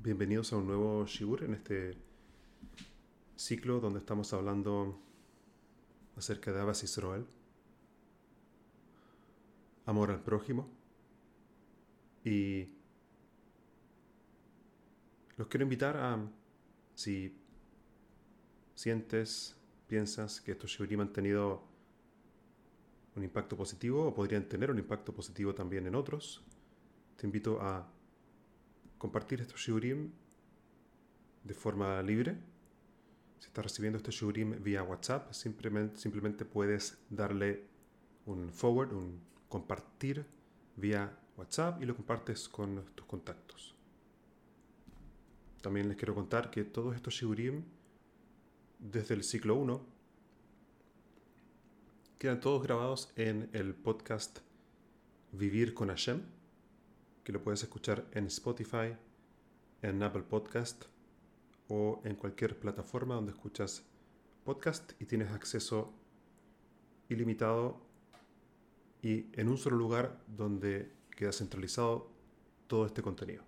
Bienvenidos a un nuevo Shigur en este ciclo donde estamos hablando acerca de Abbas Israel, amor al prójimo y los quiero invitar a, si sientes, piensas que estos Shigurim han tenido un impacto positivo o podrían tener un impacto positivo también en otros, te invito a compartir estos Shurim de forma libre. Si estás recibiendo este Shurim vía WhatsApp, simplemente, simplemente puedes darle un forward, un compartir vía WhatsApp y lo compartes con tus contactos. También les quiero contar que todos estos Shurim, desde el ciclo 1, quedan todos grabados en el podcast Vivir con Hashem que lo puedes escuchar en Spotify, en Apple Podcast o en cualquier plataforma donde escuchas podcast y tienes acceso ilimitado y en un solo lugar donde queda centralizado todo este contenido.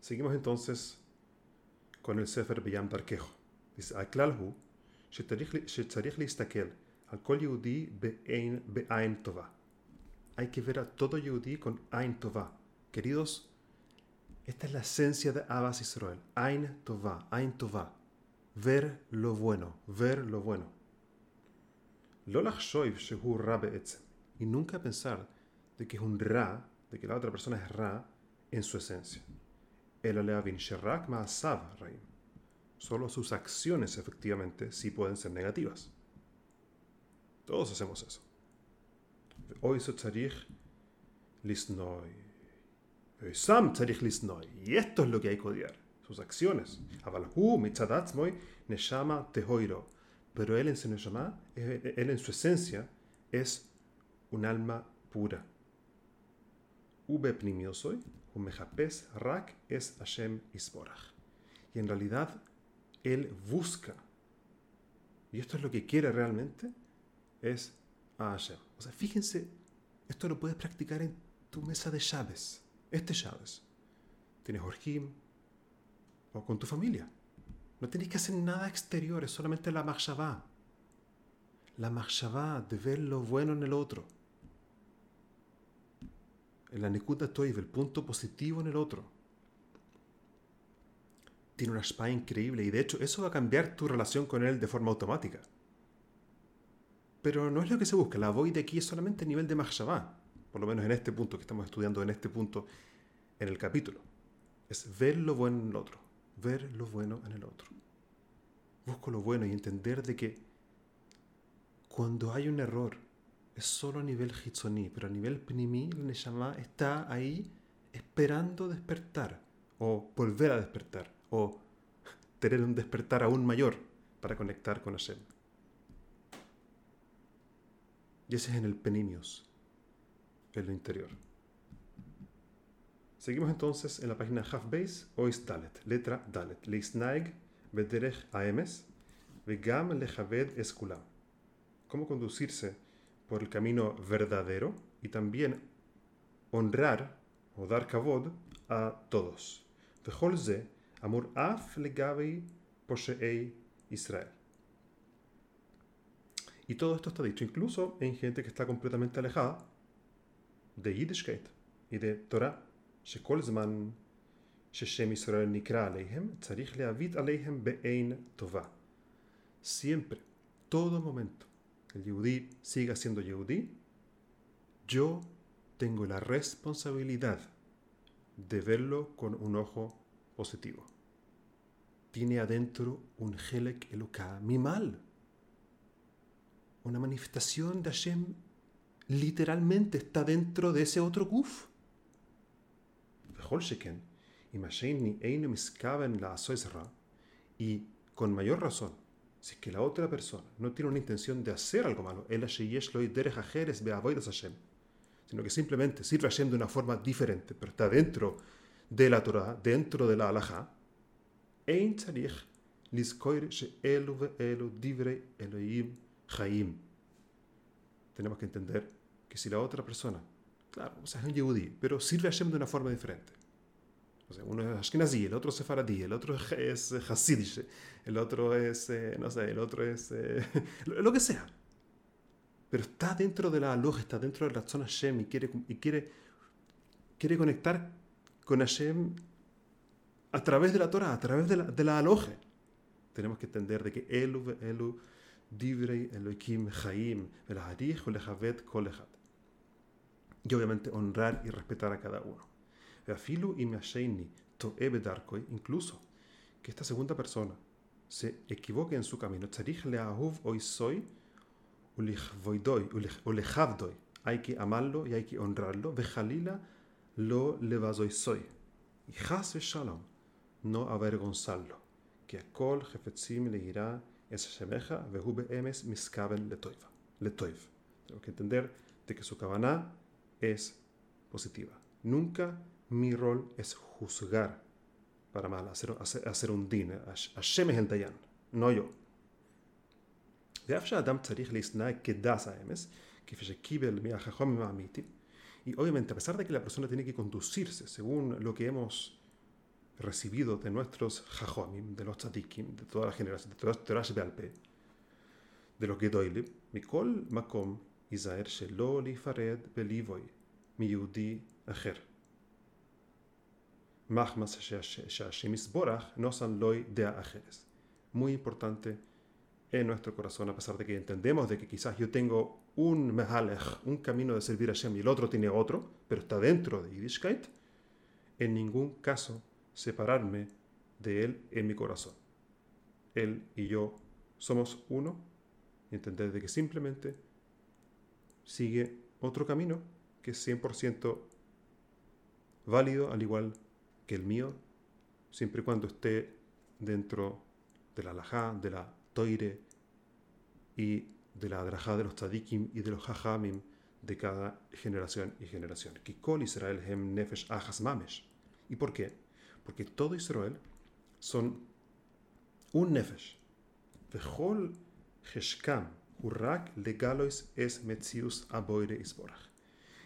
Seguimos entonces con el Sefer Beyam Darkejo. Dice, הכלל הוא שצריך להסתכל על כל יהודי בעין טובה hay que ver a todo Yehudi con Ain Tová. Queridos, esta es la esencia de Abbas Israel. Ain Tová, Ain Tová. Ver lo bueno, ver lo bueno. Y nunca pensar de que es un Ra, de que la otra persona es Ra en su esencia. Solo sus acciones efectivamente sí pueden ser negativas. Todos hacemos eso. Hoy. Sam. Y esto es lo que hay que odiar, sus acciones. Neshama tehoiro. Pero él en su neshama, él en su esencia, es un alma pura. Ube pnimiosoi, umejapes rak es Hashem isborach. Y en realidad, él busca, y esto es lo que quiere realmente, es a Hashem. O sea, fíjense, esto lo puedes practicar en tu mesa de llaves. Este llaves. Tienes Orjim o con tu familia. No tenéis que hacer nada exterior, es solamente la marshavá. La marshavá de ver lo bueno en el otro. En la Nekuta Toiv, el punto positivo en el otro. Tiene una spa increíble y de hecho eso va a cambiar tu relación con él de forma automática. Pero no es lo que se busca. La voy de aquí es solamente a nivel de Mahshabá. Por lo menos en este punto que estamos estudiando, en este punto en el capítulo. Es ver lo bueno en el otro. Ver lo bueno en el otro. Busco lo bueno y entender de que cuando hay un error es solo a nivel hitzoní, pero a nivel pnimi, el Neshama está ahí esperando despertar o volver a despertar o tener un despertar aún mayor para conectar con Hashem. Y ese es en el penimios, en lo interior. Seguimos entonces en la página Half Base, Ois Dalet, letra Dalet. Leisnaig Bederech Aemes, Vegam Lechaved Eskulam. Cómo conducirse por el camino verdadero y también honrar o dar kavod a todos. Vejolze, Amur Af Legavei Posheei Israel. Y todo esto está dicho incluso en gente que está completamente alejada de Yiddishkeit y de Torah. שכל זמן ששם ישראל נקרא עליהם, צריך להביט עליהם בעין טובה. Siempre, todo momento, el Yehudí siga siendo Yehudí, yo tengo la responsabilidad de verlo con un ojo positivo. Tiene adentro un Helek Eluká, mi mal una manifestación de Hashem literalmente está dentro de ese otro guf. Y con mayor razón, si es que la otra persona no tiene una intención de hacer algo malo, sino que simplemente sirve a Hashem de una forma diferente, pero está dentro de la Torah, dentro de la halajá, ein tzarich lizkoir she'elu ve'elu divrei Elohim Jaim. Tenemos que entender que si la otra persona Claro, o sea, es un yehudí, pero sirve a Hashem de una forma diferente. O sea, uno es Ashkenazi, el otro es Sefaradí, el otro es Hasidish, el otro es, eh, no sé, el otro es eh, lo que sea. Pero está dentro de la aloja, está dentro de la zona Hashem y quiere, y quiere, quiere conectar con Hashem a través de la Torah, a través de la, de la aloje. Tenemos que entender de que Elu, Elu, Divrei, Elohim, Kolejat. Y obviamente honrar y respetar a cada uno. Afilu y Toebe Darkoi, incluso que esta segunda persona se equivoque en su camino. Tzarich leahuv hoy soy, ulejavdoi. Hay que amarlo y hay que honrarlo. Vejalila lo levazoy soy. Y shalom, no avergonzarlo. Que a kol jefetzim le irá es Shemeja, Vehube Emes, Miskaben, Letoiv. Tengo que entender de que su cabana es positiva. Nunca mi rol es juzgar para mal, hacer, hacer, hacer un din. Hashem es el Dayan, no yo. Y obviamente, a pesar de que la persona tiene que conducirse según lo que hemos recibido de nuestros jajomim, de los tzadikim, de toda la generación, de Torash Bealpe, de los Gedoilim, Mikol Makom Isaer Shelo Lifared Belivoy, mi Yehudi Acher. Muy importante en nuestro corazón, a pesar de que entendemos de que quizás yo tengo un mehalech, un camino de servir a Hashem y el otro tiene otro, pero está dentro de Yiddishkeit, en ningún caso separarme de él en mi corazón. Él y yo somos uno y entender de que simplemente sigue otro camino que es 100% válido al igual que el mío, siempre y cuando esté dentro de la alajá, de la toire y de la adrajá de los tzadikim y de los jajamim de cada generación y generación. Kikol Israel hem nefesh achas mamesh. ¿Y por qué? Porque todo Israel son un nefesh. Vechol heshkam urrak legalois es metzius aboire isborach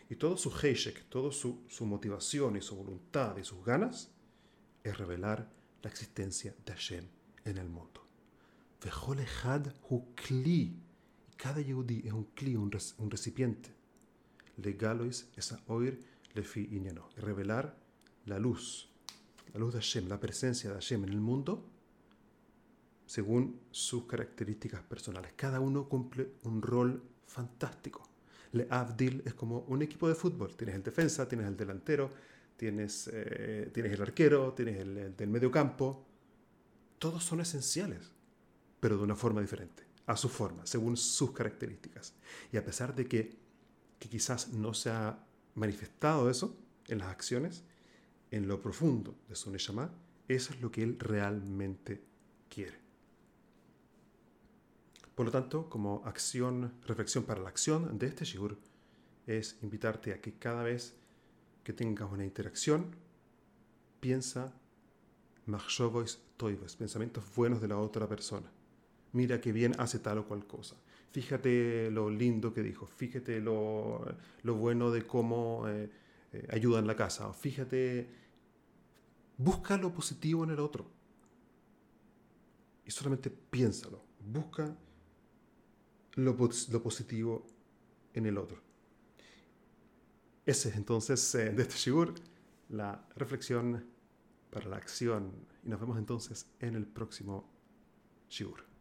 y todo su heishek, toda su, su, motivación y su voluntad y sus ganas es revelar la existencia de Hashem en el mundo. Y cada yehudi es un kli, un, un recipiente. Legalois es oír lefi iñano. Revelar la luz, la luz de Hashem, la presencia de Hashem en el mundo según sus características personales. Cada uno cumple un rol fantástico. Le Avdil es como un equipo de fútbol. Tienes el defensa, tienes el delantero, tienes, eh, tienes el arquero, tienes el, del medio campo. Todos son esenciales, pero de una forma diferente, a su forma, según sus características. Y a pesar de que, que quizás no se ha manifestado eso en las acciones, en lo profundo de su Neshama, eso es lo que él realmente quiere. Por lo tanto, como acción, reflexión para la acción de este shiur, es invitarte a que cada vez que tengas una interacción, piensa machshovois toivos, pensamientos buenos de la otra persona. Mira qué bien hace tal o cual cosa. Fíjate lo lindo que dijo, fíjate lo, lo bueno de cómo eh, eh, ayuda en la casa, fíjate, busca lo positivo en el otro. Y solamente piénsalo, busca lo, positivo en el otro. Ese es entonces eh, de este shigur la reflexión para la acción. Y nos vemos entonces en el próximo shigur.